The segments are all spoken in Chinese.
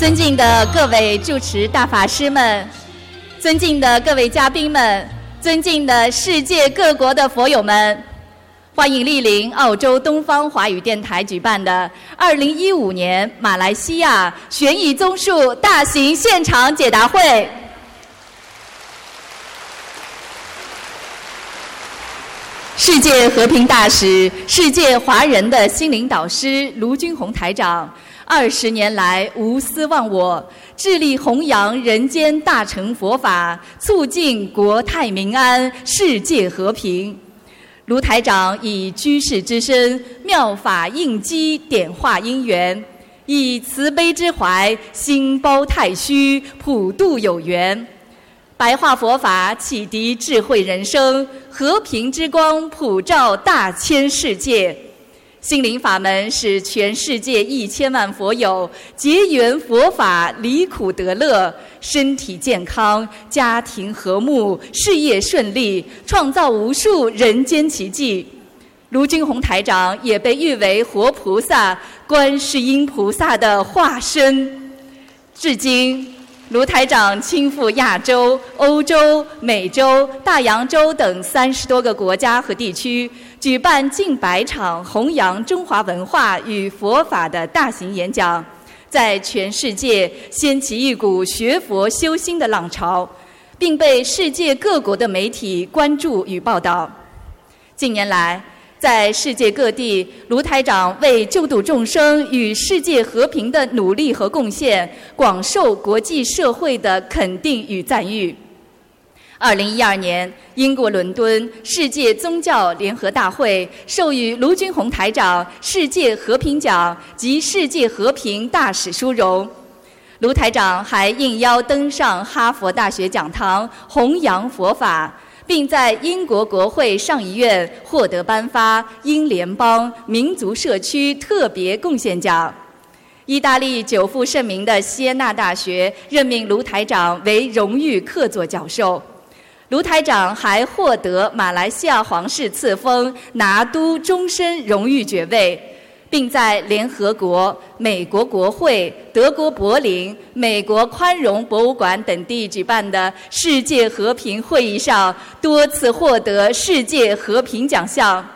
尊敬的各位主持大法师们，尊敬的各位嘉宾们，尊敬的世界各国的佛友们，欢迎莅临澳洲东方华语电台举办的2015年马来西亚悬疑综述大型现场解答会。世界和平大使、世界华人的心灵导师卢军红台长。二十年来无私忘我，致力弘扬人间大乘佛法，促进国泰民安、世界和平。卢台长以居士之身，妙法应机，点化因缘，以慈悲之怀，心包太虚，普度有缘。白话佛法启迪智慧人生，和平之光普照大千世界。心灵法门使全世界一千万佛友结缘佛法，离苦得乐，身体健康，家庭和睦，事业顺利，创造无数人间奇迹。卢军宏台长也被誉为活菩萨、观世音菩萨的化身。至今。卢台长亲赴亚洲、欧洲、美洲、大洋洲等三十多个国家和地区，举办近百场弘扬中华文化与佛法的大型演讲，在全世界掀起一股学佛修心的浪潮，并被世界各国的媒体关注与报道。近年来，在世界各地，卢台长为救度众生与世界和平的努力和贡献，广受国际社会的肯定与赞誉。二零一二年，英国伦敦世界宗教联合大会授予卢军宏台长世界和平奖及世界和平大使殊荣。卢台长还应邀登上哈佛大学讲堂，弘扬佛法。并在英国国会上议院获得颁发英联邦民族社区特别贡献奖。意大利久负盛名的锡耶纳大学任命卢台长为荣誉客座教授。卢台长还获得马来西亚皇室赐封拿督终身荣誉爵位。并在联合国、美国国会、德国柏林、美国宽容博物馆等地举办的世界和平会议上多次获得世界和平奖项。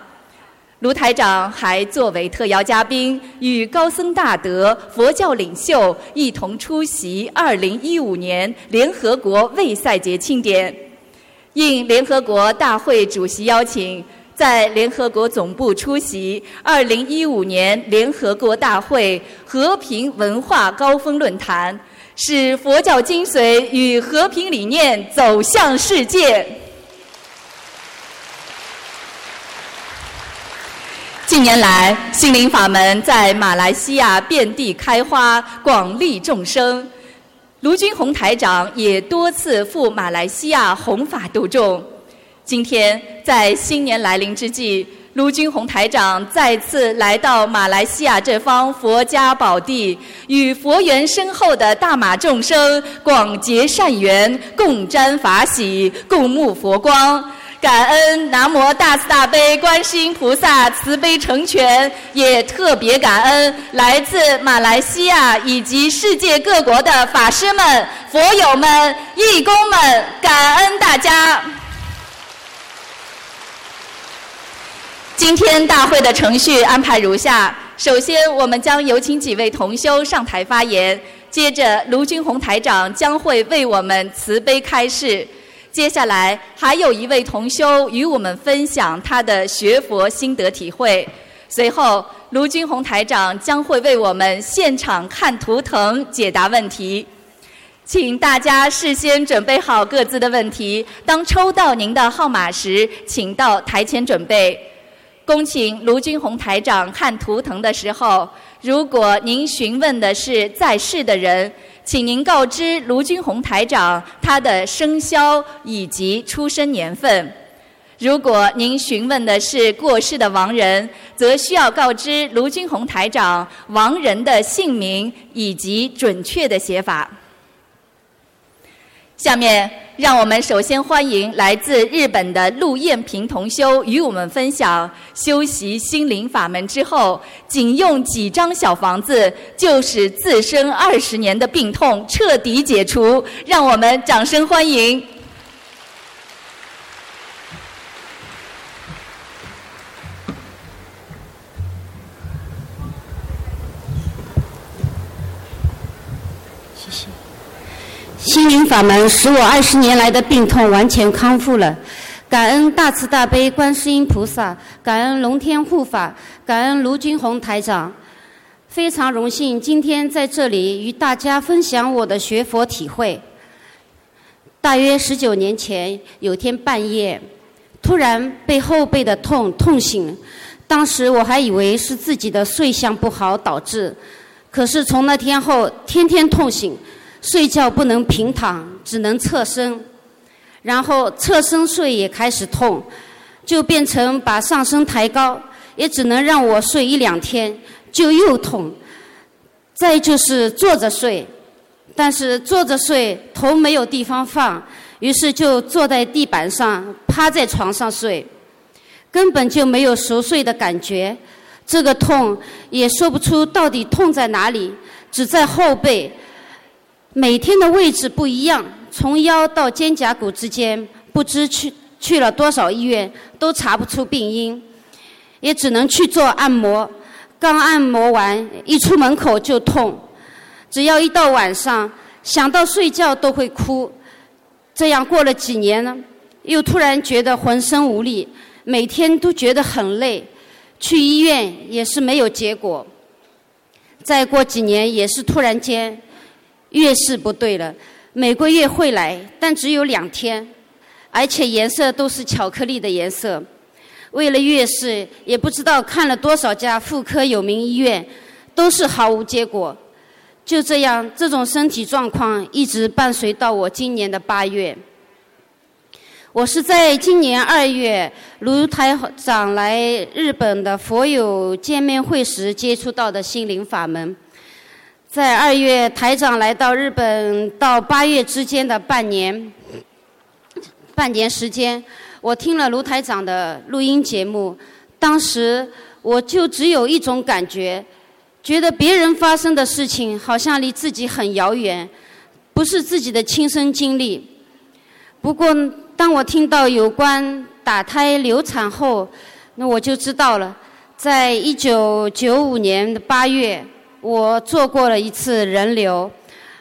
卢台长还作为特邀嘉宾，与高僧大德、佛教领袖一同出席2015年联合国卫赛节庆典。应联合国大会主席邀请。在联合国总部出席2015年联合国大会和平文化高峰论坛，使佛教精髓与和平理念走向世界。近年来，心灵法门在马来西亚遍地开花，广利众生。卢军宏台长也多次赴马来西亚弘法度众。今天在新年来临之际，卢军宏台长再次来到马来西亚这方佛家宝地，与佛缘深厚的大马众生广结善缘，共沾法喜，共沐佛光。感恩南无大慈大悲观世音菩萨慈悲成全，也特别感恩来自马来西亚以及世界各国的法师们、佛友们、义工们，感恩大家。今天大会的程序安排如下：首先，我们将有请几位同修上台发言；接着，卢军宏台长将会为我们慈悲开示；接下来，还有一位同修与我们分享他的学佛心得体会；随后，卢军宏台长将会为我们现场看图腾解答问题。请大家事先准备好各自的问题，当抽到您的号码时，请到台前准备。恭请卢军宏台长看图腾的时候，如果您询问的是在世的人，请您告知卢军宏台长他的生肖以及出生年份；如果您询问的是过世的亡人，则需要告知卢军宏台长亡人的姓名以及准确的写法。下面。让我们首先欢迎来自日本的陆艳萍同修与我们分享修习心灵法门之后，仅用几张小房子就使自身二十年的病痛彻底解除。让我们掌声欢迎。心灵法门使我二十年来的病痛完全康复了，感恩大慈大悲观世音菩萨，感恩龙天护法，感恩卢军宏台长，非常荣幸今天在这里与大家分享我的学佛体会。大约十九年前，有天半夜，突然被后背的痛痛醒，当时我还以为是自己的睡相不好导致，可是从那天后，天天痛醒。睡觉不能平躺，只能侧身，然后侧身睡也开始痛，就变成把上身抬高，也只能让我睡一两天，就又痛。再就是坐着睡，但是坐着睡头没有地方放，于是就坐在地板上，趴在床上睡，根本就没有熟睡的感觉。这个痛也说不出到底痛在哪里，只在后背。每天的位置不一样，从腰到肩胛骨之间，不知去去了多少医院都查不出病因，也只能去做按摩。刚按摩完，一出门口就痛，只要一到晚上，想到睡觉都会哭。这样过了几年呢，又突然觉得浑身无力，每天都觉得很累，去医院也是没有结果。再过几年，也是突然间。月事不对了，每个月会来，但只有两天，而且颜色都是巧克力的颜色。为了月事，也不知道看了多少家妇科有名医院，都是毫无结果。就这样，这种身体状况一直伴随到我今年的八月。我是在今年二月卢台长来日本的佛友见面会时接触到的心灵法门。在二月，台长来到日本，到八月之间的半年，半年时间，我听了卢台长的录音节目。当时我就只有一种感觉，觉得别人发生的事情好像离自己很遥远，不是自己的亲身经历。不过，当我听到有关打胎流产后，那我就知道了，在一九九五年的八月。我做过了一次人流，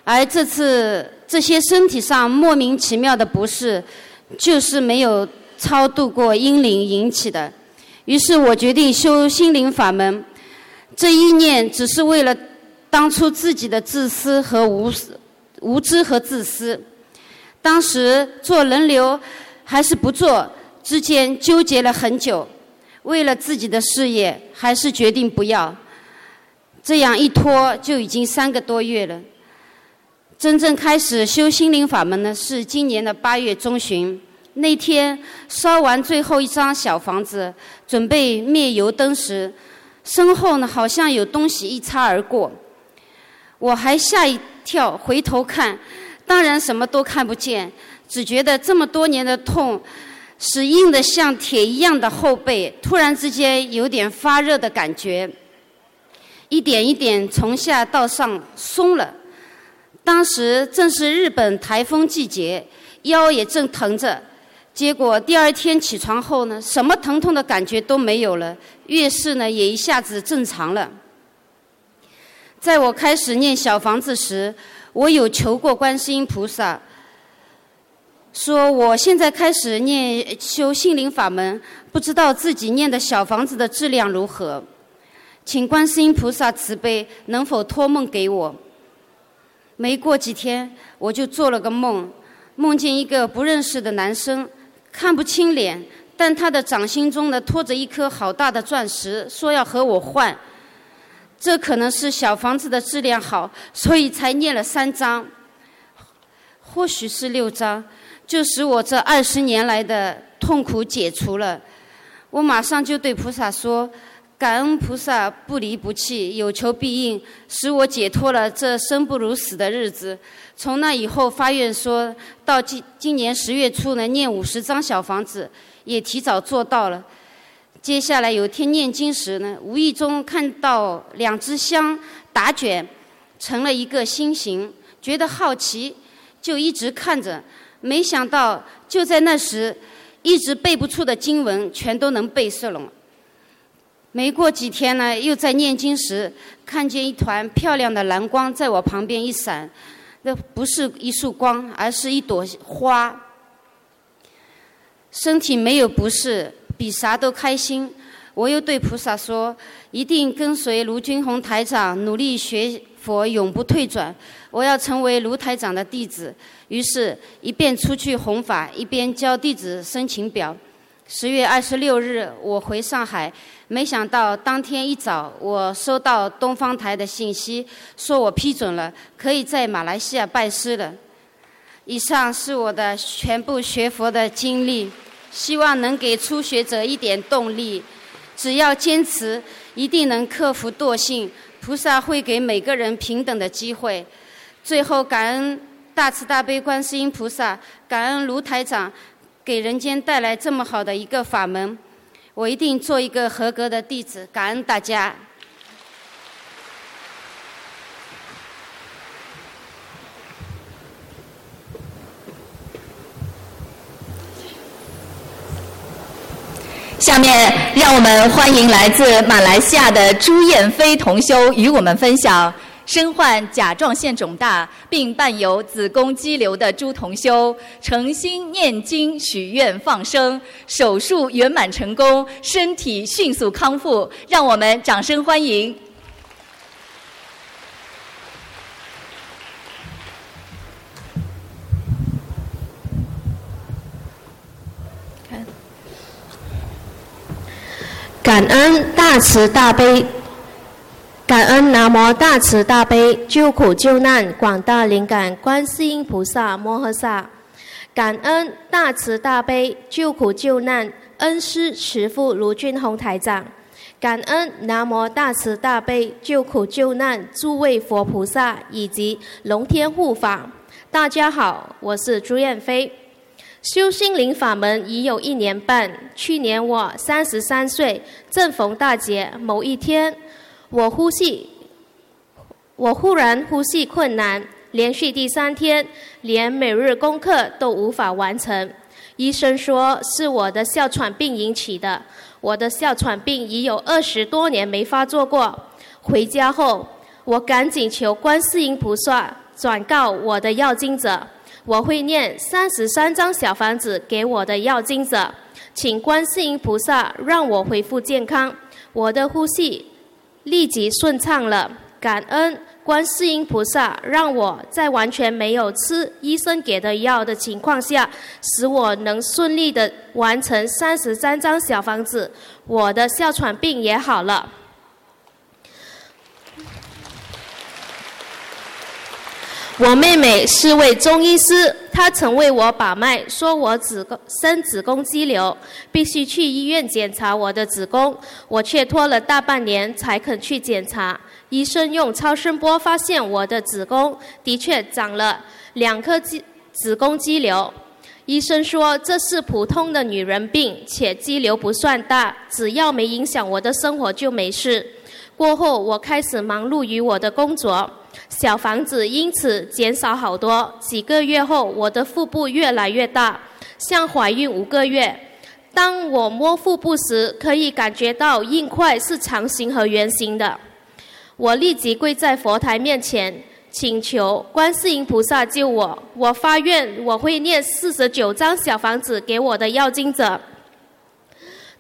而这次这些身体上莫名其妙的不适，就是没有超度过阴灵引起的。于是我决定修心灵法门，这一念只是为了当初自己的自私和无无知和自私。当时做人流还是不做之间纠结了很久，为了自己的事业，还是决定不要。这样一拖就已经三个多月了。真正开始修心灵法门呢，是今年的八月中旬。那天烧完最后一张小房子，准备灭油灯时，身后呢好像有东西一擦而过，我还吓一跳，回头看，当然什么都看不见，只觉得这么多年的痛，使硬的像铁一样的后背，突然之间有点发热的感觉。一点一点从下到上松了，当时正是日本台风季节，腰也正疼着。结果第二天起床后呢，什么疼痛的感觉都没有了，月事呢也一下子正常了。在我开始念小房子时，我有求过观世音菩萨，说我现在开始念修心灵法门，不知道自己念的小房子的质量如何。请观世音菩萨慈悲，能否托梦给我？没过几天，我就做了个梦，梦见一个不认识的男生，看不清脸，但他的掌心中呢托着一颗好大的钻石，说要和我换。这可能是小房子的质量好，所以才念了三张，或许是六张，就使我这二十年来的痛苦解除了。我马上就对菩萨说。感恩菩萨不离不弃，有求必应，使我解脱了这生不如死的日子。从那以后发愿说到今今年十月初呢，念五十张小房子，也提早做到了。接下来有天念经时呢，无意中看到两只香打卷成了一个心形，觉得好奇，就一直看着。没想到就在那时，一直背不出的经文全都能背诵了。没过几天呢，又在念经时看见一团漂亮的蓝光在我旁边一闪，那不是一束光，而是一朵花。身体没有不适。比啥都开心，我又对菩萨说：“一定跟随卢军宏台长努力学佛，永不退转。我要成为卢台长的弟子。”于是，一边出去弘法，一边交弟子申请表。十月二十六日，我回上海，没想到当天一早，我收到东方台的信息，说我批准了，可以在马来西亚拜师了。以上是我的全部学佛的经历。希望能给初学者一点动力，只要坚持，一定能克服惰性。菩萨会给每个人平等的机会。最后，感恩大慈大悲观世音菩萨，感恩卢台长，给人间带来这么好的一个法门。我一定做一个合格的弟子。感恩大家。下面让我们欢迎来自马来西亚的朱燕飞同修与我们分享身患甲状腺肿大并伴有子宫肌瘤的朱同修诚心念经许愿放生手术圆满成功身体迅速康复，让我们掌声欢迎。感恩大慈大悲，感恩南无大慈大悲救苦救难广大灵感观世音菩萨摩诃萨，感恩大慈大悲救苦救难恩师慈父卢俊宏台长，感恩南无大慈大悲救苦救难诸位佛菩萨以及龙天护法。大家好，我是朱燕飞。修心灵法门已有一年半。去年我三十三岁，正逢大节。某一天，我呼吸，我忽然呼吸困难，连续第三天，连每日功课都无法完成。医生说是我的哮喘病引起的。我的哮喘病已有二十多年没发作过。回家后，我赶紧求观世音菩萨转告我的要经者。我会念三十三张小房子给我的要经者，请观世音菩萨让我恢复健康，我的呼吸立即顺畅了。感恩观世音菩萨，让我在完全没有吃医生给的药的情况下，使我能顺利的完成三十三张小房子，我的哮喘病也好了。我妹妹是位中医师，她曾为我把脉，说我子宫生子宫肌瘤，必须去医院检查我的子宫。我却拖了大半年才肯去检查。医生用超声波发现我的子宫的确长了两颗肌子宫肌瘤。医生说这是普通的女人病，且肌瘤不算大，只要没影响我的生活就没事。过后我开始忙碌于我的工作。小房子因此减少好多。几个月后，我的腹部越来越大，像怀孕五个月。当我摸腹部时，可以感觉到硬块是长形和圆形的。我立即跪在佛台面前，请求观世音菩萨救我。我发愿，我会念四十九张小房子给我的要经者。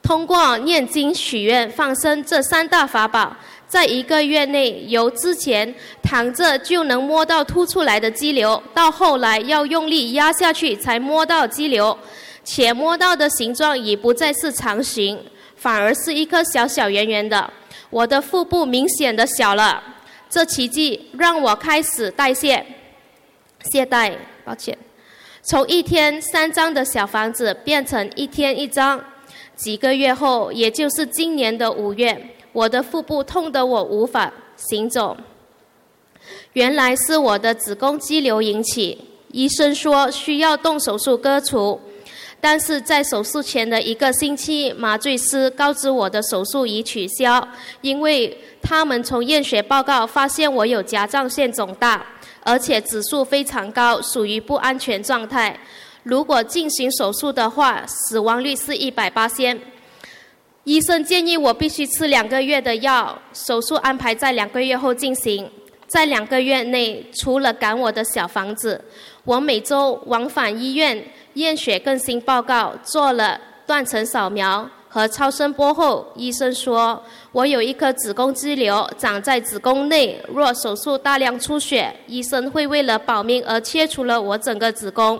通过念经、许愿、放生这三大法宝。在一个月内，由之前躺着就能摸到凸出来的肌瘤，到后来要用力压下去才摸到肌瘤，且摸到的形状已不再是长形，反而是一颗小小圆圆的。我的腹部明显的小了，这奇迹让我开始代谢懈怠。抱歉，从一天三张的小房子变成一天一张。几个月后，也就是今年的五月。我的腹部痛得我无法行走。原来是我的子宫肌瘤引起，医生说需要动手术割除。但是在手术前的一个星期，麻醉师告知我的手术已取消，因为他们从验血报告发现我有甲状腺肿大，而且指数非常高，属于不安全状态。如果进行手术的话，死亡率是一百八千。医生建议我必须吃两个月的药，手术安排在两个月后进行。在两个月内，除了赶我的小房子，我每周往返医院。验血更新报告做了断层扫描和超声波后，医生说我有一颗子宫肌瘤长在子宫内，若手术大量出血，医生会为了保命而切除了我整个子宫。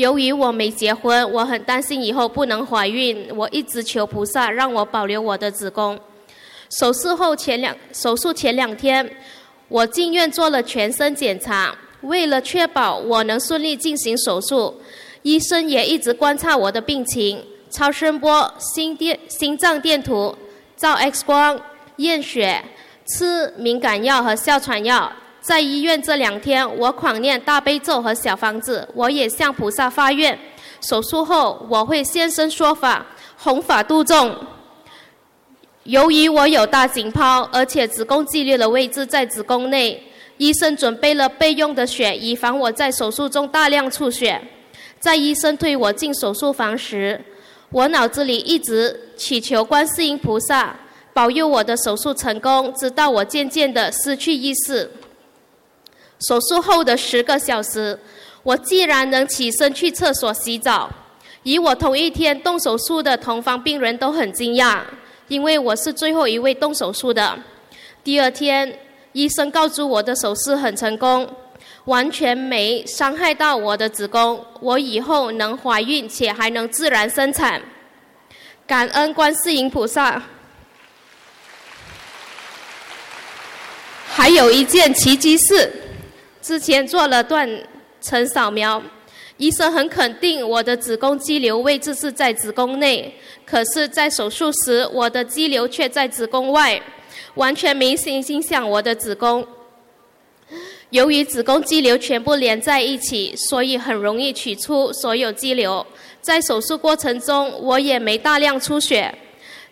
由于我没结婚，我很担心以后不能怀孕，我一直求菩萨让我保留我的子宫。手术后前两手术前两天，我进院做了全身检查。为了确保我能顺利进行手术，医生也一直观察我的病情，超声波、心电、心脏电图、照 X 光、验血、吃敏感药和哮喘药。在医院这两天，我狂念大悲咒和小房子，我也向菩萨发愿，手术后我会现身说法，弘法度众。由于我有大颈泡，而且子宫肌瘤的位置在子宫内。医生准备了备用的血，以防我在手术中大量出血。在医生推我进手术房时，我脑子里一直祈求观世音菩萨保佑我的手术成功，直到我渐渐的失去意识。手术后的十个小时，我既然能起身去厕所洗澡，与我同一天动手术的同房病人都很惊讶，因为我是最后一位动手术的。第二天。医生告诉我的手术很成功，完全没伤害到我的子宫，我以后能怀孕且还能自然生产。感恩观世音菩萨。还有一件奇迹事，之前做了断层扫描，医生很肯定我的子宫肌瘤位置是在子宫内，可是，在手术时我的肌瘤却在子宫外。完全没影响我的子宫。由于子宫肌瘤全部连在一起，所以很容易取出所有肌瘤。在手术过程中，我也没大量出血。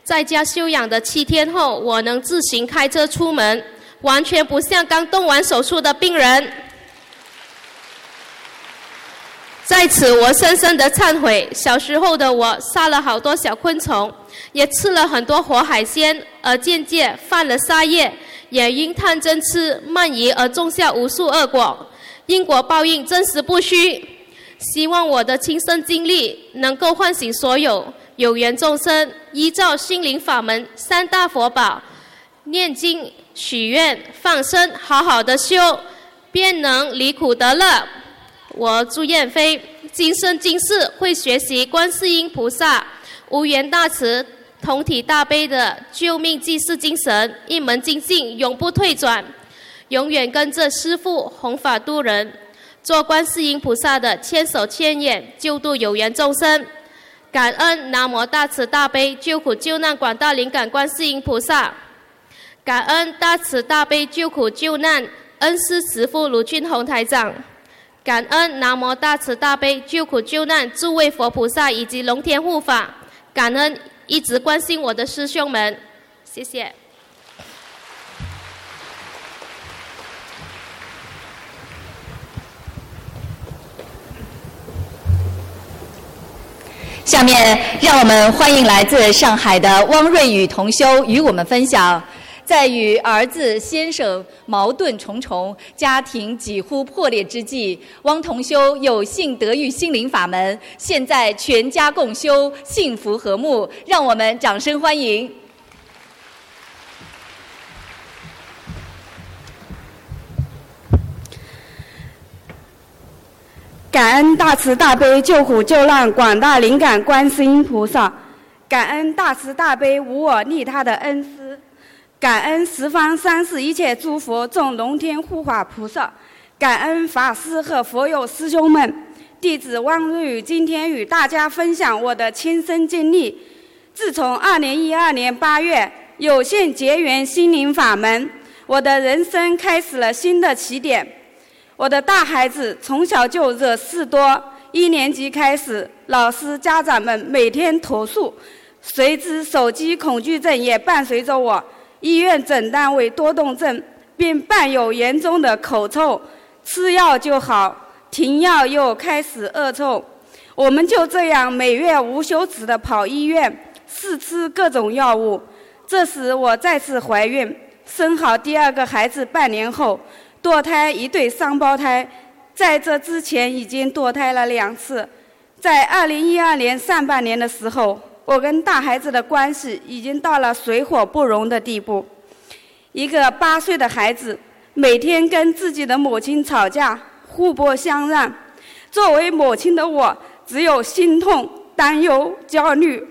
在家休养的七天后，我能自行开车出门，完全不像刚动完手术的病人。在此，我深深的忏悔：小时候的我杀了好多小昆虫，也吃了很多活海鲜，而渐渐犯了杀业，也因贪嗔痴慢疑而种下无数恶果，因果报应真实不虚。希望我的亲身经历能够唤醒所有有缘众生，依照心灵法门三大佛宝，念经、许愿、放生，好好的修，便能离苦得乐。我朱燕飞今生今世会学习观世音菩萨无缘大慈、同体大悲的救命济世精神，一门精进，永不退转，永远跟着师父弘法度人，做观世音菩萨的千手千眼，救度有缘众生。感恩南无大慈大悲救苦救难广大灵感观世音菩萨，感恩大慈大悲救苦救难恩师慈父卢俊宏台长。感恩南无大慈大悲救苦救难诸位佛菩萨以及龙天护法，感恩一直关心我的师兄们，谢谢。下面让我们欢迎来自上海的汪瑞宇同修与我们分享。在与儿子、先生矛盾重重、家庭几乎破裂之际，汪同修有幸得遇心灵法门，现在全家共修，幸福和睦。让我们掌声欢迎！感恩大慈大悲救苦救难广大灵感观世音菩萨，感恩大慈大悲无我利他的恩师。感恩十方三世一切诸佛众龙天护法菩萨，感恩法师和佛友师兄们。弟子汪瑞宇今天与大家分享我的亲身经历。自从二零一二年八月有幸结缘心灵法门，我的人生开始了新的起点。我的大孩子从小就惹事多，一年级开始，老师、家长们每天投诉，随之手机恐惧症也伴随着我。医院诊断为多动症，并伴有严重的口臭，吃药就好，停药又开始恶臭。我们就这样每月无休止地跑医院，试吃各种药物。这时我再次怀孕，生好第二个孩子半年后，堕胎一对双胞胎。在这之前已经堕胎了两次。在二零一二年上半年的时候，我跟大孩子的关系已经到了水火不容的地步。一个八岁的孩子每天跟自己的母亲吵架，互不相让。作为母亲的我。只有心痛、担忧、焦虑。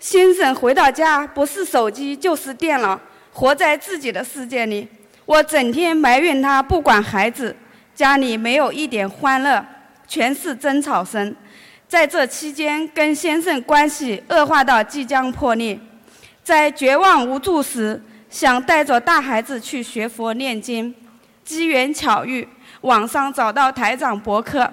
先生回到家，不是手机就是电脑，活在自己的世界里。我整天埋怨他不管孩子，家里没有一点欢乐，全是争吵声。在这期间，跟先生关系恶化到即将破裂。在绝望无助时，想带着大孩子去学佛念经，机缘巧遇，网上找到台长博客。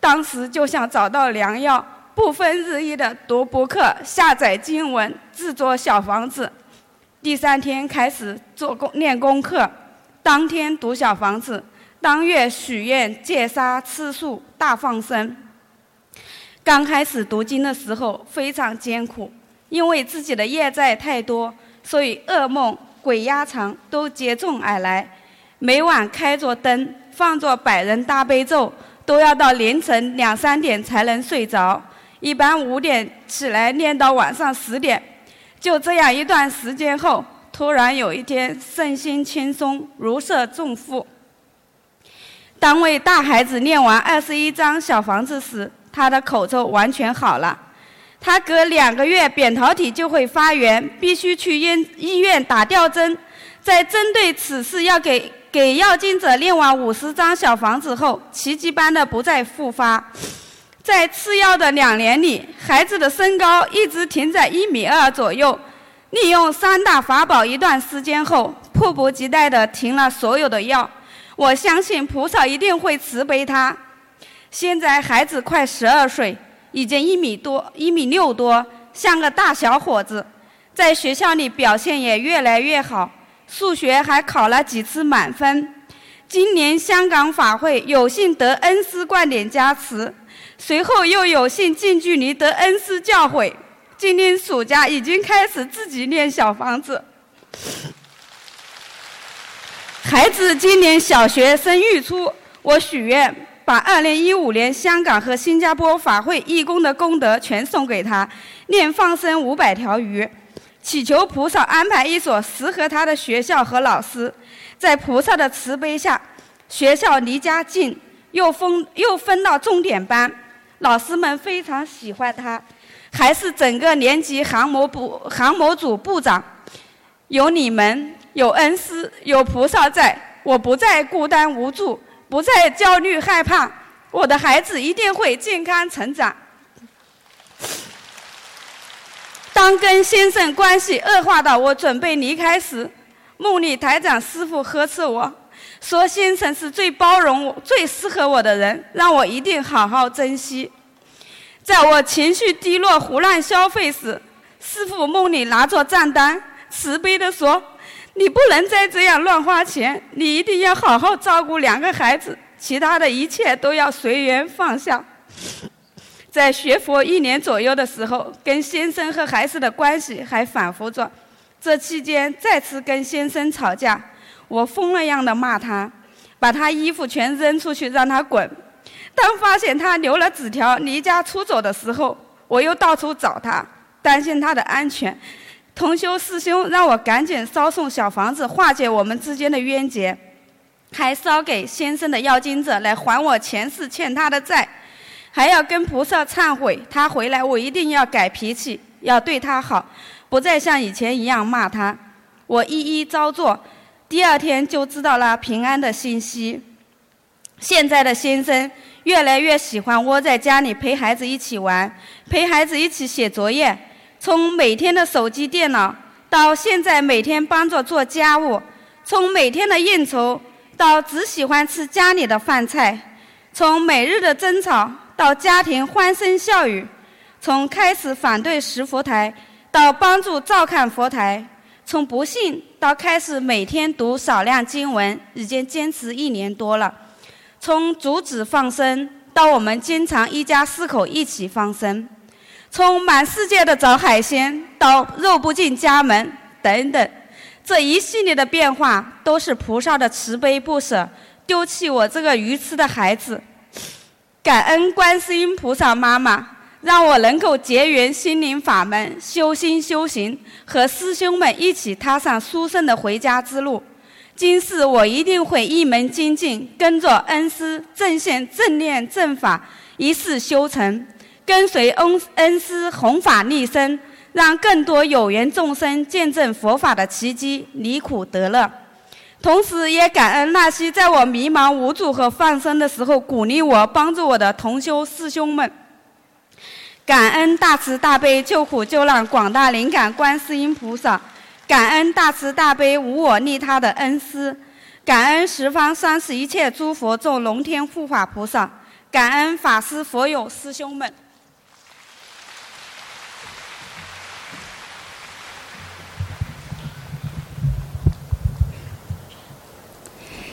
当时就像找到良药，不分日夜的读博客、下载经文、制作小房子。第三天开始做功练功课，当天读小房子，当月许愿戒杀吃素大放生。刚开始读经的时候非常艰苦，因为自己的业债太多，所以噩梦、鬼压床都接踵而来。每晚开着灯，放着百人大悲咒。都要到凌晨两三点才能睡着，一般五点起来念到晚上十点，就这样一段时间后，突然有一天身心轻松，如释重负。当为大孩子念完二十一章小房子时，他的口臭完全好了。他隔两个月扁桃体就会发炎，必须去医医院打吊针。在针对此事要给。给要经者念完五十张小房子后，奇迹般的不再复发。在吃药的两年里，孩子的身高一直停在一米二左右。利用三大法宝一段时间后，迫不及待地停了所有的药。我相信菩萨一定会慈悲他。现在孩子快十二岁，已经一米多、一米六多，像个大小伙子，在学校里表现也越来越好。数学还考了几次满分。今年香港法会有幸得恩师灌点加持，随后又有幸近距离得恩师教诲。今年暑假已经开始自己练小房子。孩子今年小学生育初，我许愿把2015年香港和新加坡法会义工的功德全送给他，念放生五百条鱼。祈求菩萨安排一所适合他的学校和老师，在菩萨的慈悲下，学校离家近，又分又分到重点班，老师们非常喜欢他，还是整个年级航模部航模组部长。有你们，有恩师，有菩萨在，我不再孤单无助，不再焦虑害怕，我的孩子一定会健康成长。当跟先生关系恶化到我准备离开时，梦里台长师傅呵斥我说：“先生是最包容我、最适合我的人，让我一定好好珍惜。”在我情绪低落、胡乱消费时，师傅梦里拿着账单，慈悲地说：“你不能再这样乱花钱，你一定要好好照顾两个孩子，其他的一切都要随缘放下。”在学佛一年左右的时候，跟先生和孩子的关系还反复着。这期间再次跟先生吵架，我疯了样的骂他，把他衣服全扔出去让他滚。当发现他留了纸条离家出走的时候，我又到处找他，担心他的安全。同修师兄让我赶紧烧送小房子化解我们之间的冤结，还烧给先生的要经者来还我前世欠他的债。还要跟菩萨忏悔，他回来我一定要改脾气，要对他好，不再像以前一样骂他。我一一照做，第二天就知道了平安的信息。现在的先生越来越喜欢窝在家里陪孩子一起玩，陪孩子一起写作业。从每天的手机、电脑到现在每天帮着做家务，从每天的应酬到只喜欢吃家里的饭菜，从每日的争吵到家庭欢声笑语，从开始反对石佛台到帮助照看佛台，从不信到开始每天读少量经文，已经坚持一年多了。从阻止放生到我们经常一家四口一起放生，从满世界的找海鲜到肉不进家门等等，这一系列的变化都是菩萨的慈悲不舍，丢弃我这个愚痴的孩子。感恩观世音菩萨妈妈，让我能够结缘心灵法门，修心修行，和师兄们一起踏上殊胜的回家之路。今世我一定会一门精进，跟着恩师正信正念正法，一世修成，跟随恩恩师弘法立身，让更多有缘众生见证佛法的奇迹，离苦得乐。同时，也感恩那些在我迷茫无助和放生的时候鼓励我、帮助我的同修师兄们。感恩大慈大悲救苦救难广大灵感观世音菩萨。感恩大慈大悲无我利他的恩师，感恩十方三世一切诸佛众龙天护法菩萨，感恩法师佛友师兄们。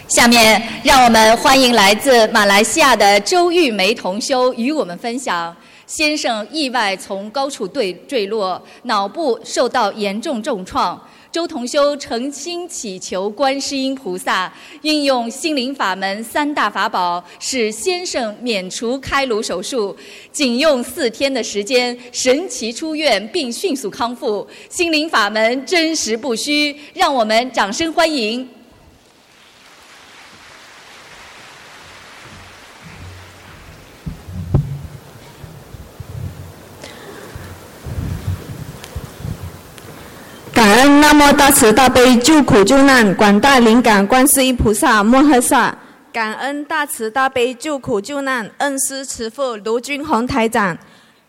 下面让我们欢迎来自马来西亚的周玉梅同修与我们分享：先生意外从高处坠坠落，脑部受到严重重创。周同修诚心祈求观世音菩萨运用心灵法门三大法宝，使先生免除开颅手术，仅用四天的时间神奇出院并迅速康复。心灵法门真实不虚，让我们掌声欢迎。南无大慈大悲救苦救难广大灵感观世音菩萨摩诃萨，感恩大慈大悲救苦救难恩师慈父卢军宏台长，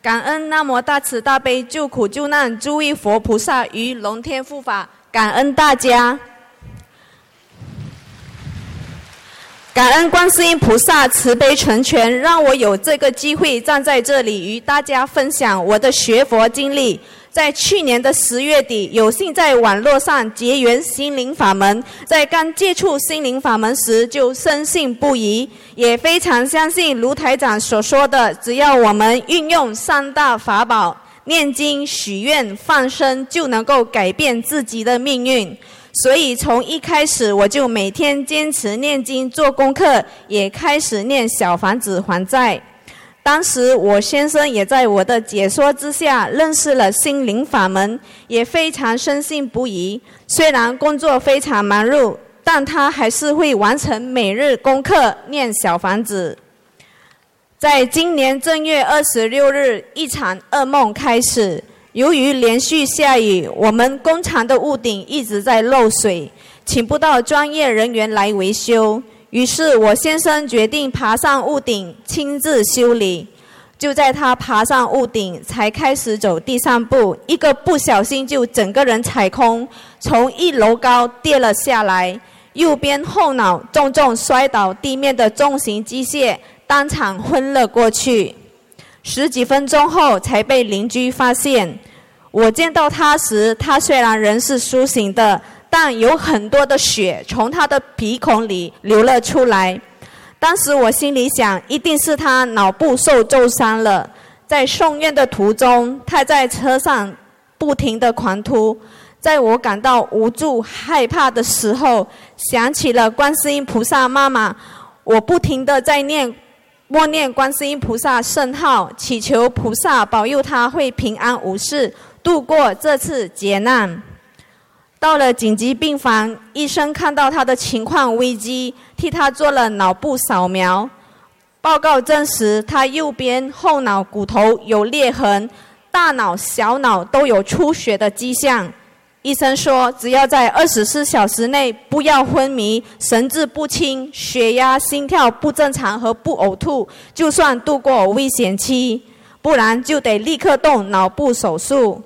感恩南无大慈大悲救苦救难诸位佛菩萨与龙天护法，感恩大家，感恩观世音菩萨慈悲成全，让我有这个机会站在这里与大家分享我的学佛经历。在去年的十月底，有幸在网络上结缘心灵法门。在刚接触心灵法门时，就深信不疑，也非常相信卢台长所说的：只要我们运用三大法宝——念经、许愿、放生，就能够改变自己的命运。所以从一开始，我就每天坚持念经、做功课，也开始念小房子还债。当时我先生也在我的解说之下认识了心灵法门，也非常深信不疑。虽然工作非常忙碌，但他还是会完成每日功课，念小房子。在今年正月二十六日，一场噩梦开始。由于连续下雨，我们工厂的屋顶一直在漏水，请不到专业人员来维修。于是我先生决定爬上屋顶亲自修理。就在他爬上屋顶，才开始走第三步，一个不小心就整个人踩空，从一楼高跌了下来，右边后脑重重摔倒地面的重型机械，当场昏了过去。十几分钟后才被邻居发现。我见到他时，他虽然人是苏醒的。但有很多的血从他的鼻孔里流了出来。当时我心里想，一定是他脑部受重伤了。在送院的途中，他在车上不停地狂吐。在我感到无助、害怕的时候，想起了观世音菩萨妈妈，我不停地在念、默念观世音菩萨圣号，祈求菩萨保佑他会平安无事，度过这次劫难。到了紧急病房，医生看到他的情况危机，替他做了脑部扫描。报告证实，他右边后脑骨头有裂痕，大脑、小脑都有出血的迹象。医生说，只要在二十四小时内不要昏迷、神志不清、血压、心跳不正常和不呕吐，就算度过危险期；不然就得立刻动脑部手术。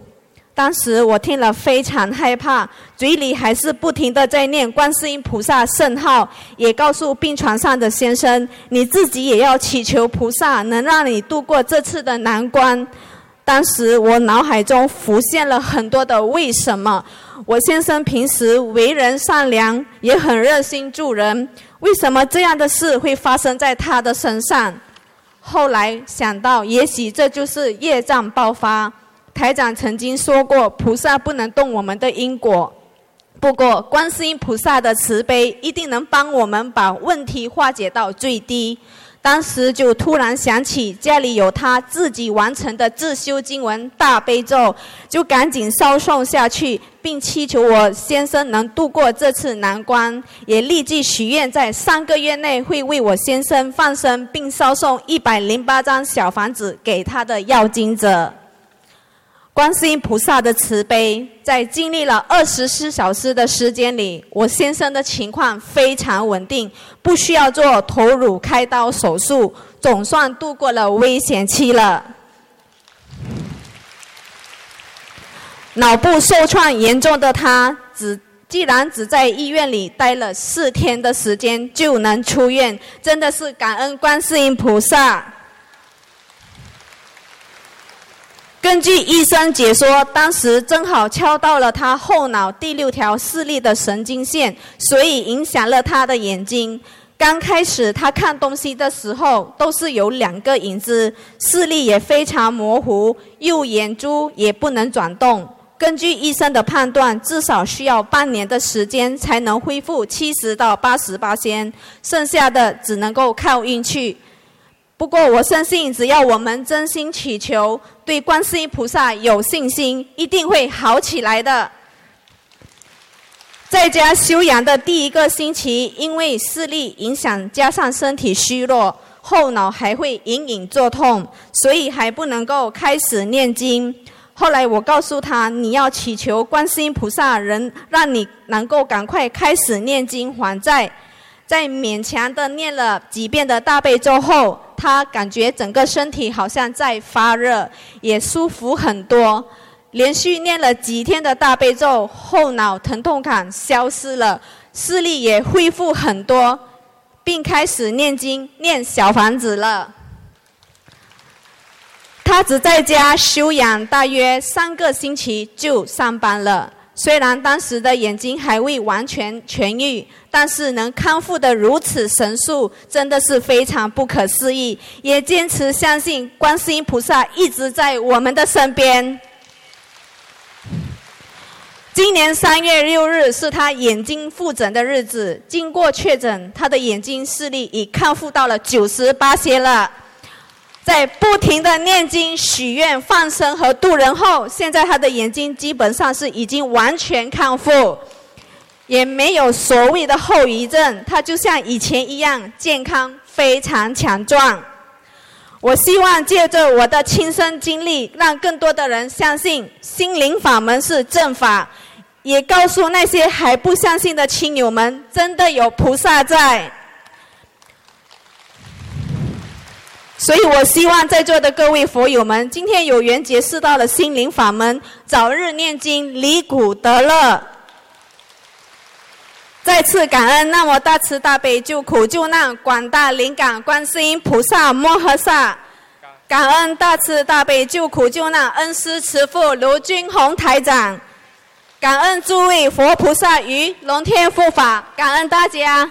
当时我听了非常害怕，嘴里还是不停的在念观世音菩萨圣号，也告诉病床上的先生，你自己也要祈求菩萨能让你度过这次的难关。当时我脑海中浮现了很多的为什么。我先生平时为人善良，也很热心助人，为什么这样的事会发生在他的身上？后来想到，也许这就是业障爆发。台长曾经说过，菩萨不能动我们的因果，不过观世音菩萨的慈悲一定能帮我们把问题化解到最低。当时就突然想起家里有他自己完成的自修经文大悲咒，就赶紧烧送下去，并祈求我先生能度过这次难关，也立即许愿在三个月内会为我先生放生，并烧送一百零八张小房子给他的要经者。观世音菩萨的慈悲，在经历了二十四小时的时间里，我先生的情况非常稳定，不需要做头颅开刀手术，总算度过了危险期了。脑部受创严重的他，只既然只在医院里待了四天的时间就能出院，真的是感恩观世音菩萨。根据医生解说，当时正好敲到了他后脑第六条视力的神经线，所以影响了他的眼睛。刚开始他看东西的时候都是有两个影子，视力也非常模糊，右眼珠也不能转动。根据医生的判断，至少需要半年的时间才能恢复七十到八十八先，剩下的只能够靠运气。不过我相信，只要我们真心祈求，对观世音菩萨有信心，一定会好起来的。在家休养的第一个星期，因为视力影响，加上身体虚弱，后脑还会隐隐作痛，所以还不能够开始念经。后来我告诉他，你要祈求观世音菩萨，人让你能够赶快开始念经还债。在勉强的念了几遍的大悲咒后，他感觉整个身体好像在发热，也舒服很多。连续念了几天的大悲咒，后脑疼痛感消失了，视力也恢复很多，并开始念经念小房子了。他只在家休养大约三个星期就上班了。虽然当时的眼睛还未完全痊愈，但是能康复的如此神速，真的是非常不可思议。也坚持相信观世音菩萨一直在我们的身边。今年三月六日是他眼睛复诊的日子，经过确诊，他的眼睛视力已康复到了九十八些了。在不停的念经、许愿、放生和渡人后，现在他的眼睛基本上是已经完全康复，也没有所谓的后遗症，他就像以前一样健康、非常强壮。我希望借着我的亲身经历，让更多的人相信心灵法门是正法，也告诉那些还不相信的亲友们，真的有菩萨在。所以我希望在座的各位佛友们，今天有缘结识到了心灵法门，早日念经离苦得乐。再次感恩那么大慈大悲救苦救难广大灵感观世音菩萨摩诃萨，感恩大慈大悲救苦救难恩师慈父卢军宏台长，感恩诸位佛菩萨与龙天护法，感恩大家。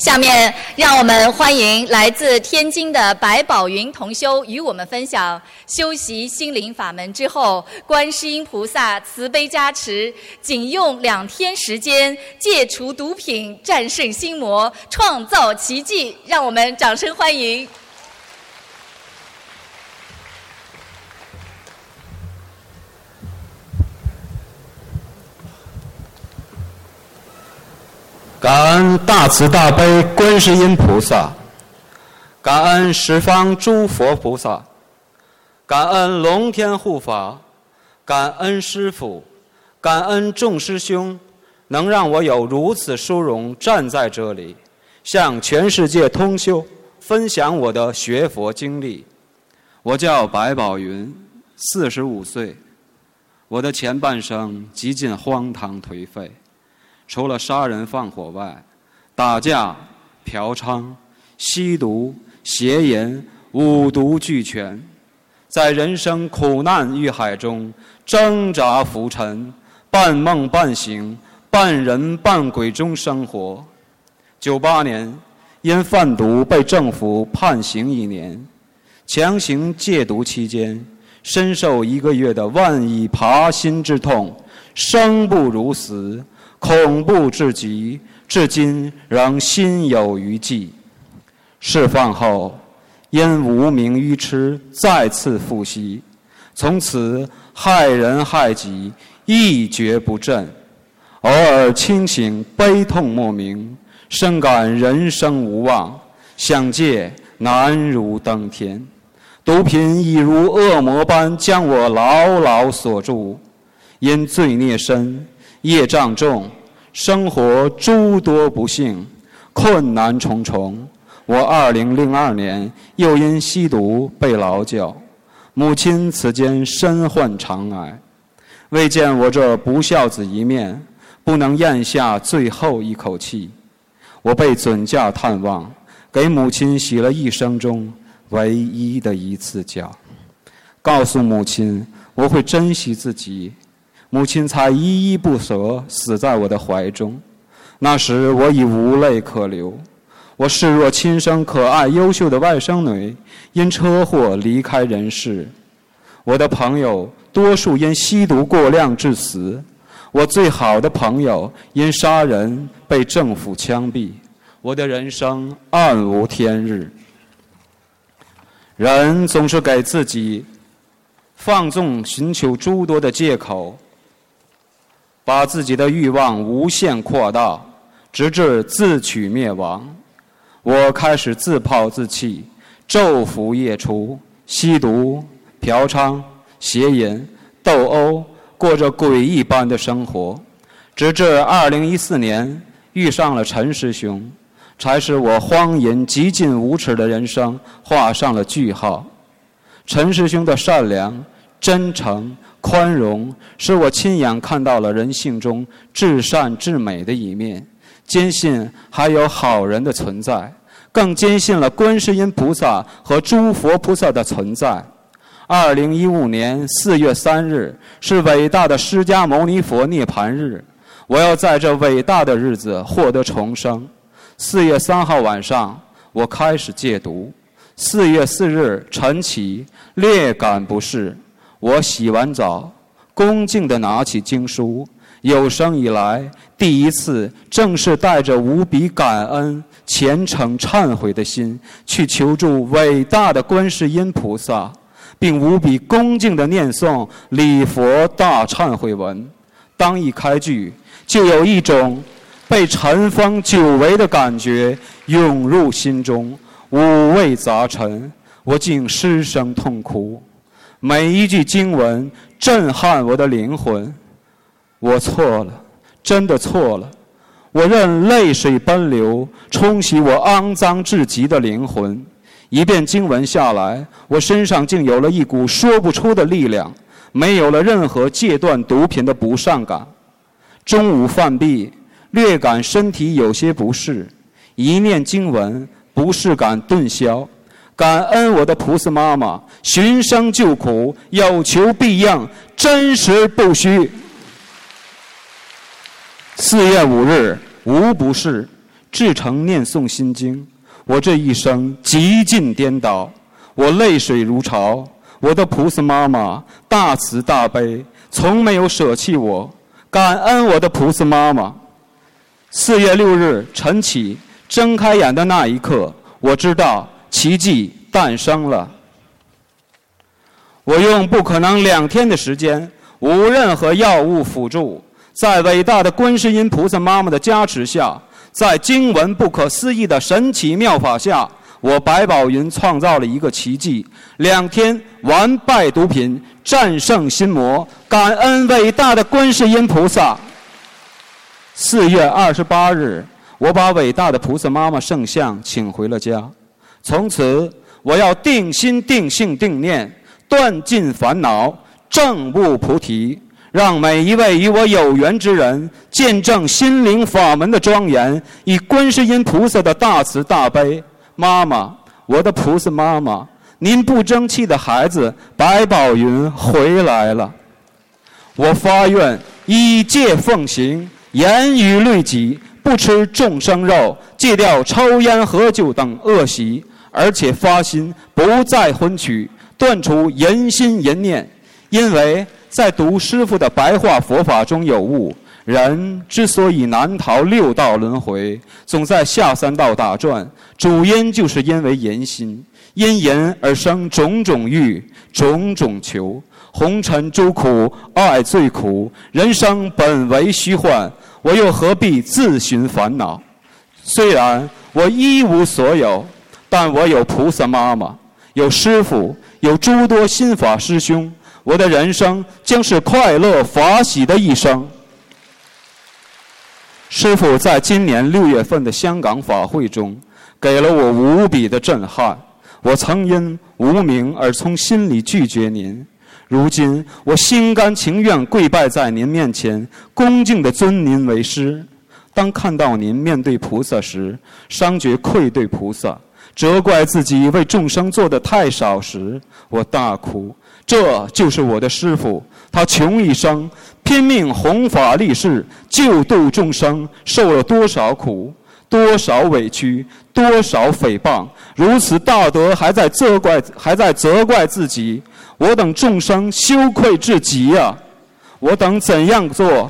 下面让我们欢迎来自天津的白宝云同修与我们分享修习心灵法门之后，观世音菩萨慈悲加持，仅用两天时间戒除毒品，战胜心魔，创造奇迹。让我们掌声欢迎。感恩大慈大悲观世音菩萨，感恩十方诸佛菩萨，感恩龙天护法，感恩师父，感恩众师兄，能让我有如此殊荣站在这里，向全世界通修，分享我的学佛经历。我叫白宝云，四十五岁。我的前半生极尽荒唐颓废，除了杀人放火外，打架、嫖娼、吸毒、邪淫、五毒俱全，在人生苦难欲海中挣扎浮沉，半梦半醒、半人半鬼中生活。九八年，因贩毒被政府判刑一年，强行戒毒期间，深受一个月的万蚁爬心之痛，生不如死，恐怖至极，至今仍心有余悸。释放后，因无名愚痴再次复吸，从此害人害己，一蹶不振。偶尔清醒，悲痛莫名。深感人生无望，想戒难如登天，毒品已如恶魔般将我牢牢锁住。因罪孽深，业障重，生活诸多不幸，困难重重。我二零零二年又因吸毒被劳教，母亲此间身患肠癌，为见我这不孝子一面，不能咽下最后一口气。我被准假探望，给母亲洗了一生中唯一的一次脚，告诉母亲我会珍惜自己，母亲才依依不舍死在我的怀中。那时我已无泪可流，我视若亲生、可爱、优秀的外甥女因车祸离开人世，我的朋友多数因吸毒过量致死。我最好的朋友因杀人被政府枪毙，我的人生暗无天日。人总是给自己放纵、寻求诸多的借口，把自己的欲望无限扩大，直至自取灭亡。我开始自暴自弃，昼伏夜出，吸毒、嫖娼、邪淫、斗殴。过着诡异般的生活，直至二零一四年遇上了陈师兄，才使我荒淫极尽无耻的人生画上了句号。陈师兄的善良、真诚、宽容，使我亲眼看到了人性中至善至美的一面，坚信还有好人的存在，更坚信了观世音菩萨和诸佛菩萨的存在。二零一五年四月三日是伟大的释迦牟尼佛涅盘日，我要在这伟大的日子获得重生。四月三号晚上，我开始戒毒。四月四日晨起，略感不适，我洗完澡，恭敬地拿起经书，有生以来第一次正式带着无比感恩、虔诚、忏悔的心去求助伟大的观世音菩萨。并无比恭敬地念诵礼佛大忏悔文，当一开句，就有一种被尘封久违的感觉涌入心中，五味杂陈，我竟失声痛哭。每一句经文震撼我的灵魂，我错了，真的错了，我任泪水奔流，冲洗我肮脏至极的灵魂。一遍经文下来，我身上竟有了一股说不出的力量，没有了任何戒断毒品的不善感。中午饭毕，略感身体有些不适，一念经文，不适感顿消。感恩我的菩萨妈妈，寻声救苦，有求必应，真实不虚。四月五日，无不是，至诚念诵心经。我这一生极尽颠倒，我泪水如潮。我的菩萨妈妈大慈大悲，从没有舍弃我。感恩我的菩萨妈妈。四月六日晨起，睁开眼的那一刻，我知道奇迹诞生了。我用不可能两天的时间，无任何药物辅助，在伟大的观世音菩萨妈妈的加持下。在经文不可思议的神奇妙法下，我白宝云创造了一个奇迹：两天完败毒品，战胜心魔。感恩伟大的观世音菩萨。四月二十八日，我把伟大的菩萨妈妈圣像请回了家。从此，我要定心、定性、定念，断尽烦恼，证悟菩提，让每一位与我有缘之人见证心灵法门的庄严，以观世音菩萨的大慈大悲。妈妈，我的菩萨妈妈，您不争气的孩子白宝云回来了。我发愿以戒奉行，严于律己，不吃众生肉，戒掉抽烟喝酒等恶习，而且发心不再婚娶，断除淫心淫念。因为在读师父的白话佛法中有悟，人之所以难逃六道轮回，总在下三道打转，主因就是因为淫心，因淫而生种种欲，种种求。红尘诸苦，爱最苦。人生本为虚幻，我又何必自寻烦恼？虽然我一无所有，但我有菩萨妈妈，有师父，有诸多心法师兄。我的人生将是快乐法喜的一生。师父在今年六月份的香港法会中，给了我无比的震撼。我曾因无名而从心里拒绝您。如今，我心甘情愿跪拜在您面前，恭敬地尊您为师。当看到您面对菩萨时，伤觉愧对菩萨，责怪自己为众生做的太少时，我大哭。这就是我的师父，他穷一生拼命弘法立世，救度众生，受了多少苦，多少委屈，多少诽谤，如此大德还在责怪，还在责怪自己。我等众生羞愧至极呀！我等怎样做，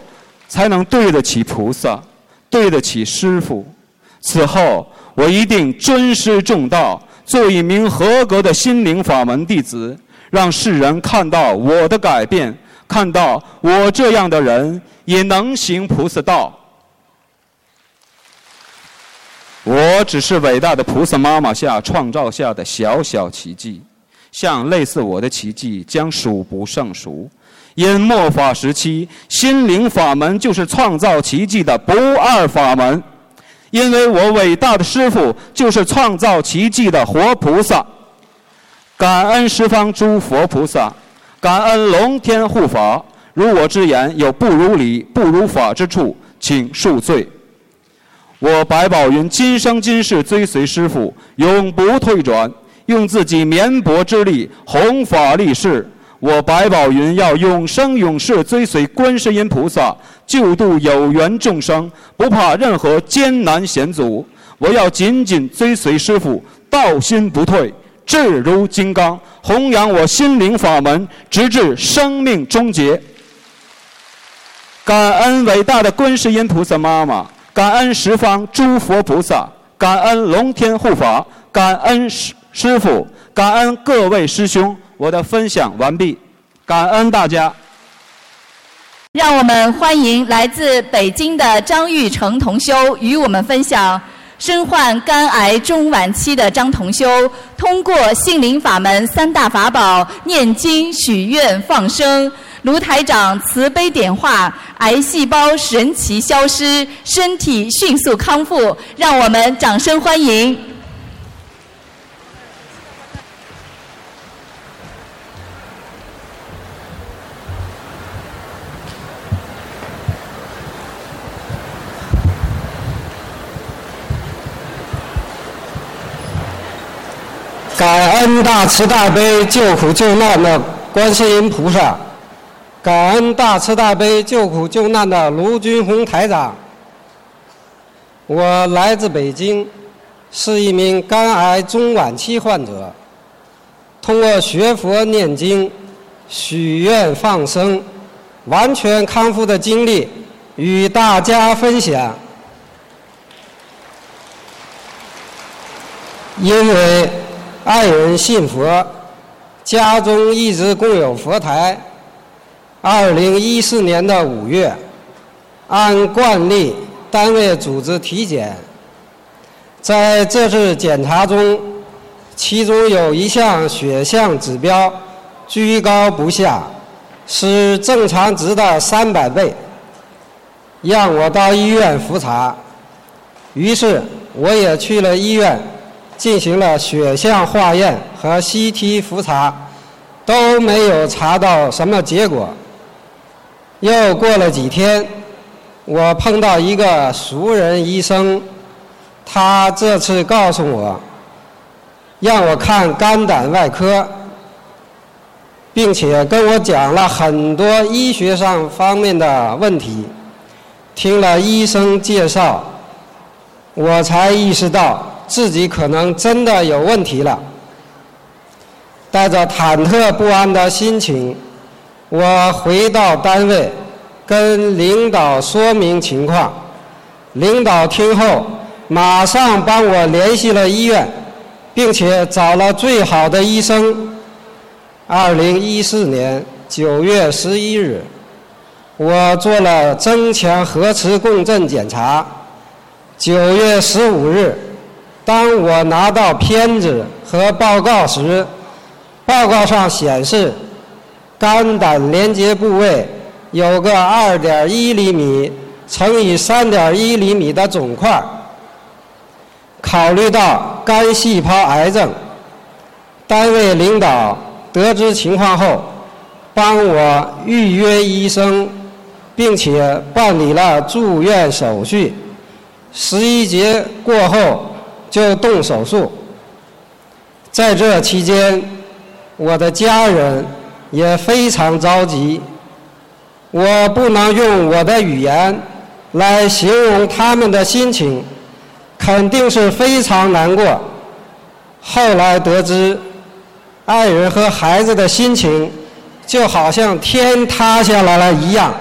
才能对得起菩萨，对得起师父？此后，我一定尊师重道，做一名合格的心灵法门弟子，让世人看到我的改变，看到我这样的人也能行菩萨道。我只是伟大的菩萨妈妈下创造下的小小奇迹。像类似我的奇迹将数不胜数，因末法时期心灵法门就是创造奇迹的不二法门，因为我伟大的师傅就是创造奇迹的活菩萨。感恩十方诸佛菩萨，感恩龙天护法。如我之言有不如理、不如法之处，请恕罪。我白宝云今生今世追随师傅，永不退转。用自己绵薄之力弘法立世，我白宝云要永生永世追随观世音菩萨，救度有缘众生，不怕任何艰难险阻。我要紧紧追随师父，道心不退，志如金刚，弘扬我心灵法门，直至生命终结。感恩伟大的观世音菩萨妈妈，感恩十方诸佛菩萨，感恩龙天护法，感恩师。师傅，感恩各位师兄，我的分享完毕，感恩大家。让我们欢迎来自北京的张玉成同修与我们分享：身患肝癌中晚期的张同修，通过心灵法门三大法宝——念经、许愿、放生，卢台长慈悲点化，癌细胞神奇消失，身体迅速康复。让我们掌声欢迎。感恩大慈大悲救苦救难的观世音菩萨，感恩大慈大悲救苦救难的卢军红台长。我来自北京，是一名肝癌中晚期患者。通过学佛念经、许愿放生，完全康复的经历与大家分享。因为。爱人信佛，家中一直供有佛台。二零一四年的五月，按惯例单位组织体检，在这次检查中，其中有一项血象指标居高不下，是正常值的三百倍，让我到医院复查。于是我也去了医院，进行了血象化验和 CT 复查，都没有查到什么结果。又过了几天，我碰到一个熟人医生，他这次告诉我，让我看肝胆外科，并且跟我讲了很多医学上方面的问题。听了医生介绍，我才意识到自己可能真的有问题了。带着忐忑不安的心情，我回到单位，跟领导说明情况。领导听后，马上帮我联系了医院，并且找了最好的医生。二零一四年九月十一日。我做了增强核磁共振检查。九月十五日，当我拿到片子和报告时，报告上显示肝胆连接部位有个二点一厘米乘以三点一厘米的肿块。考虑到肝细胞癌症，单位领导得知情况后，帮我预约医生。并且办理了住院手续，十一节过后就动手术。在这期间，我的家人也非常着急，我不能用我的语言来形容他们的心情，肯定是非常难过。后来得知，爱人和孩子的心情就好像天塌下来了一样。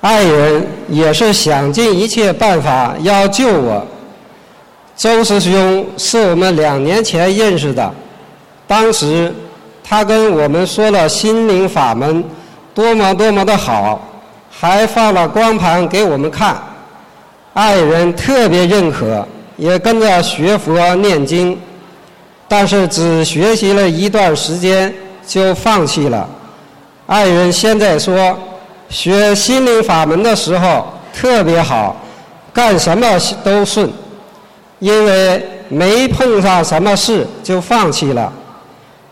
爱人也是想尽一切办法要救我。周师兄是我们两年前认识的，当时他跟我们说了心灵法门多么多么的好，还放了光盘给我们看。爱人特别认可，也跟着学佛念经，但是只学习了一段时间就放弃了。爱人现在说。学心灵法门的时候特别好，干什么都顺，因为没碰上什么事就放弃了。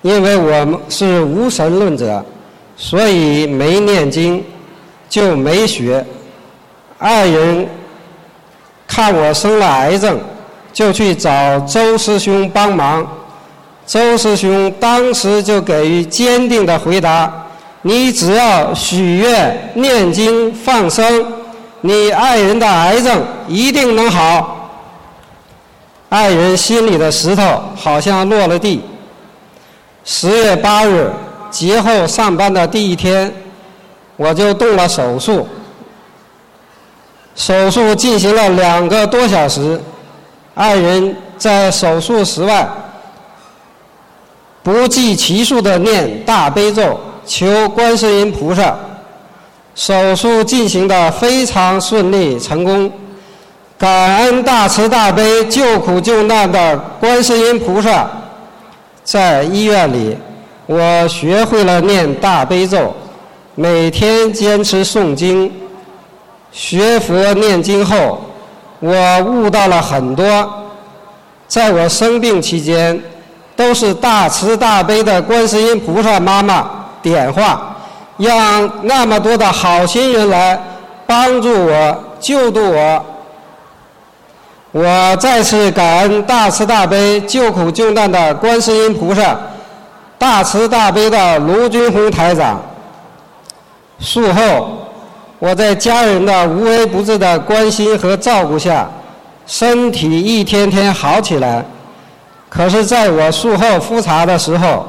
因为我们是无神论者，所以没念经，就没学。爱人看我生了癌症，就去找周师兄帮忙。周师兄当时就给予坚定的回答。你只要许愿、念经、放生，你爱人的癌症一定能好。爱人心里的石头好像落了地。十月八日节后上班的第一天，我就动了手术。手术进行了两个多小时，爱人在手术室外不计其数的念大悲咒。求观世音菩萨，手术进行的非常顺利成功。感恩大慈大悲救苦救难的观世音菩萨，在医院里，我学会了念大悲咒，每天坚持诵经。学佛念经后，我悟到了很多。在我生病期间，都是大慈大悲的观世音菩萨妈妈。点化，让那么多的好心人来帮助我、救度我。我再次感恩大慈大悲救苦救难的观世音菩萨，大慈大悲的卢军宏台长。术后，我在家人的无微不至的关心和照顾下，身体一天天好起来。可是，在我术后复查的时候，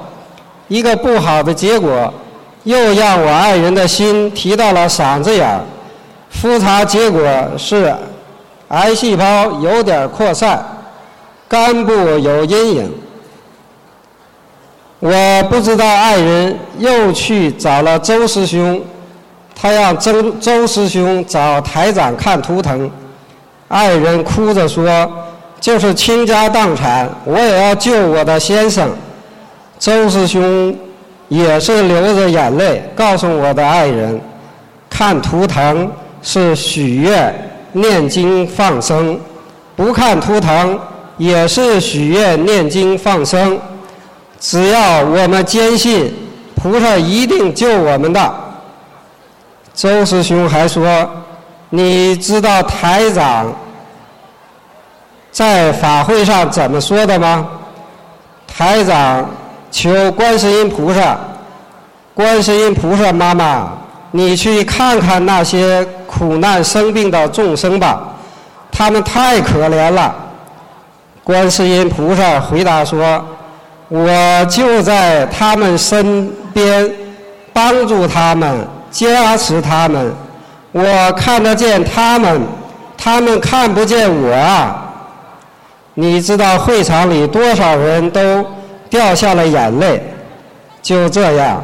一个不好的结果，又让我爱人的心提到了嗓子眼儿。复查结果是，癌细胞有点扩散，肝部有阴影。我不知道爱人又去找了周师兄，他让周周师兄找台长看图腾。爱人哭着说：“就是倾家荡产，我也要救我的先生。”周师兄也是流着眼泪告诉我的爱人：“看图腾是许愿，念经放生，不看图腾也是许愿念经放生。只要我们坚信菩萨一定救我们的。周师兄还说：“你知道台长在法会上怎么说的吗？”台长求观世音菩萨，观世音菩萨妈妈，你去看看那些苦难生病的众生吧，他们太可怜了。观世音菩萨回答说。我就在他们身边，帮助他们，加持他们。我看得见他们，他们看不见我啊！你知道会场里多少人都掉下了眼泪？就这样，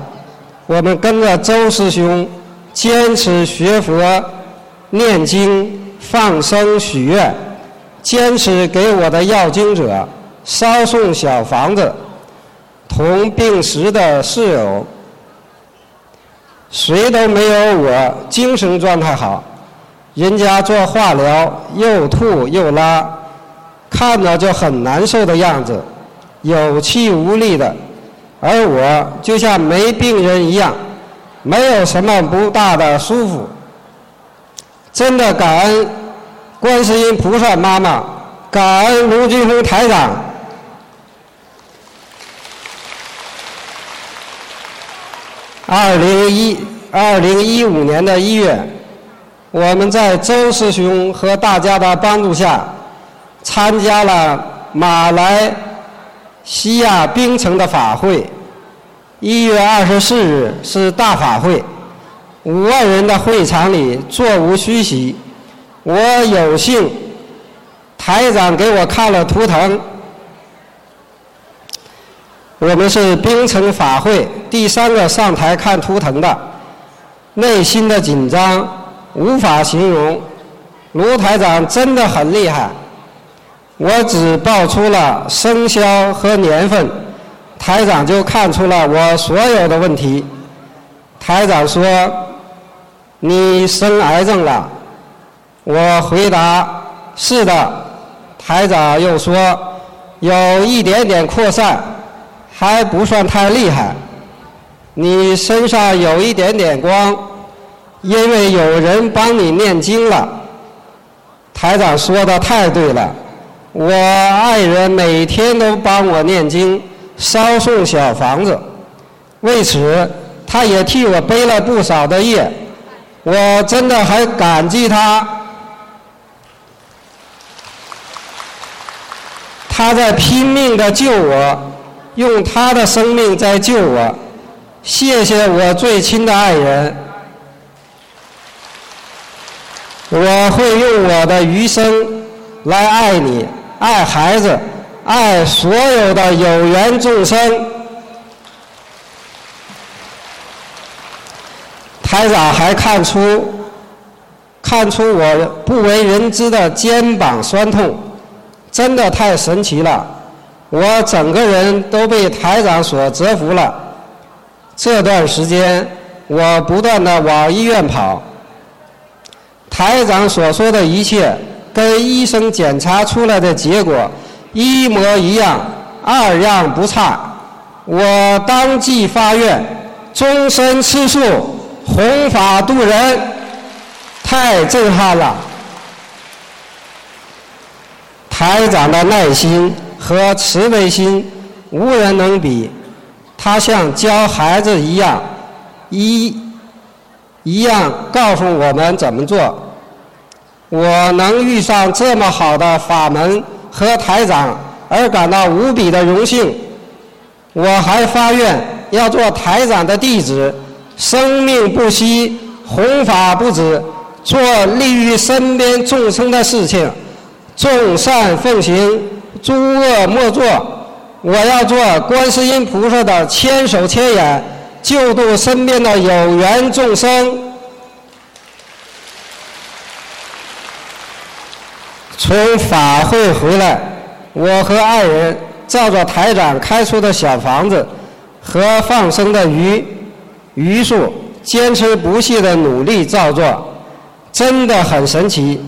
我们跟着周师兄坚持学佛、念经、放生、许愿，坚持给我的要经者烧送小房子。同病时的室友，谁都没有我精神状态好。人家做化疗又吐又拉，看着就很难受的样子，有气无力的，而我就像没病人一样，没有什么不大的舒服。真的感恩观世音菩萨妈妈，感恩卢军红台长。二零一二零一五年的一月，我们在周师兄和大家的帮助下，参加了马来西亚槟城的法会。一月二十四日是大法会，五万人的会场里座无虚席。我有幸，台长给我看了图腾。我们是冰城法会第三个上台看图腾的，内心的紧张无法形容。卢台长真的很厉害，我只报出了生肖和年份，台长就看出了我所有的问题。台长说：“你生癌症了。”我回答：“是的。”台长又说：“有一点点扩散。”还不算太厉害，你身上有一点点光，因为有人帮你念经了。台长说的太对了，我爱人每天都帮我念经，烧送小房子，为此他也替我背了不少的业，我真的很感激他。他在拼命的救我。用他的生命在救我，谢谢我最亲的爱人。我会用我的余生来爱你，爱孩子，爱所有的有缘众生。台长还看出，看出我不为人知的肩膀酸痛，真的太神奇了。我整个人都被台长所折服了。这段时间，我不断的往医院跑。台长所说的一切，跟医生检查出来的结果一模一样，二样不差。我当即发愿，终身吃素，弘法度人，太震撼了。台长的耐心。和慈悲心无人能比，他像教孩子一样，一一样告诉我们怎么做。我能遇上这么好的法门和台长，而感到无比的荣幸。我还发愿要做台长的弟子，生命不息，弘法不止，做利于身边众生的事情，众善奉行。诸恶莫作，我要做观世音菩萨的千手千眼，救度身边的有缘众生。从法会回来，我和爱人照着台长开出的小房子和放生的鱼鱼数，坚持不懈的努力照做，真的很神奇。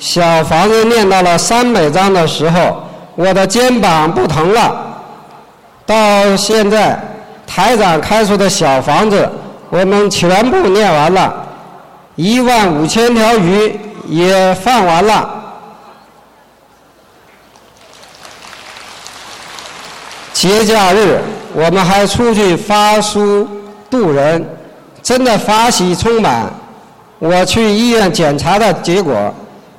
小房子念到了三百章的时候，我的肩膀不疼了。到现在，台长开出的小房子，我们全部念完了，一万五千条鱼也放完了。节假日，我们还出去发书渡人，真的法喜充满。我去医院检查的结果，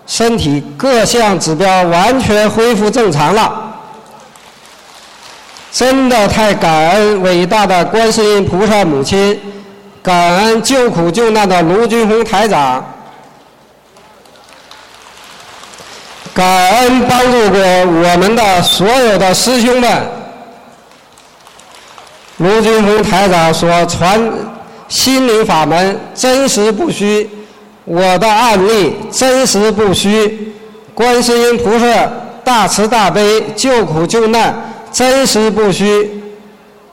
身体各项指标完全恢复正常了。真的太感恩伟大的观世音菩萨母亲，感恩救苦救难的卢军红台长，感恩帮助过我们的所有的师兄们。卢军红台长所传心灵法门真实不虚，我的案例真实不虚，观世音菩萨大慈大悲救苦救难真实不虚，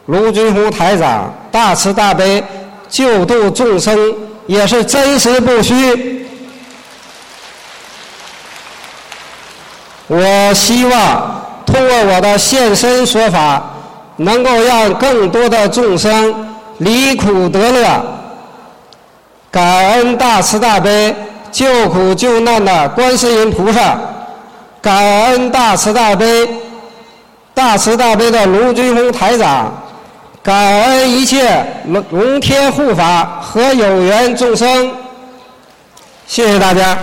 卢军红台长大慈大悲救度众生也是真实不虚。我希望通过我的现身说法。能够让更多的众生离苦得乐，感恩大慈大悲救苦救难的观世音菩萨，感恩大慈大悲大慈大悲的卢军宏台长，感恩一切龙龙天护法和有缘众生，谢谢大家。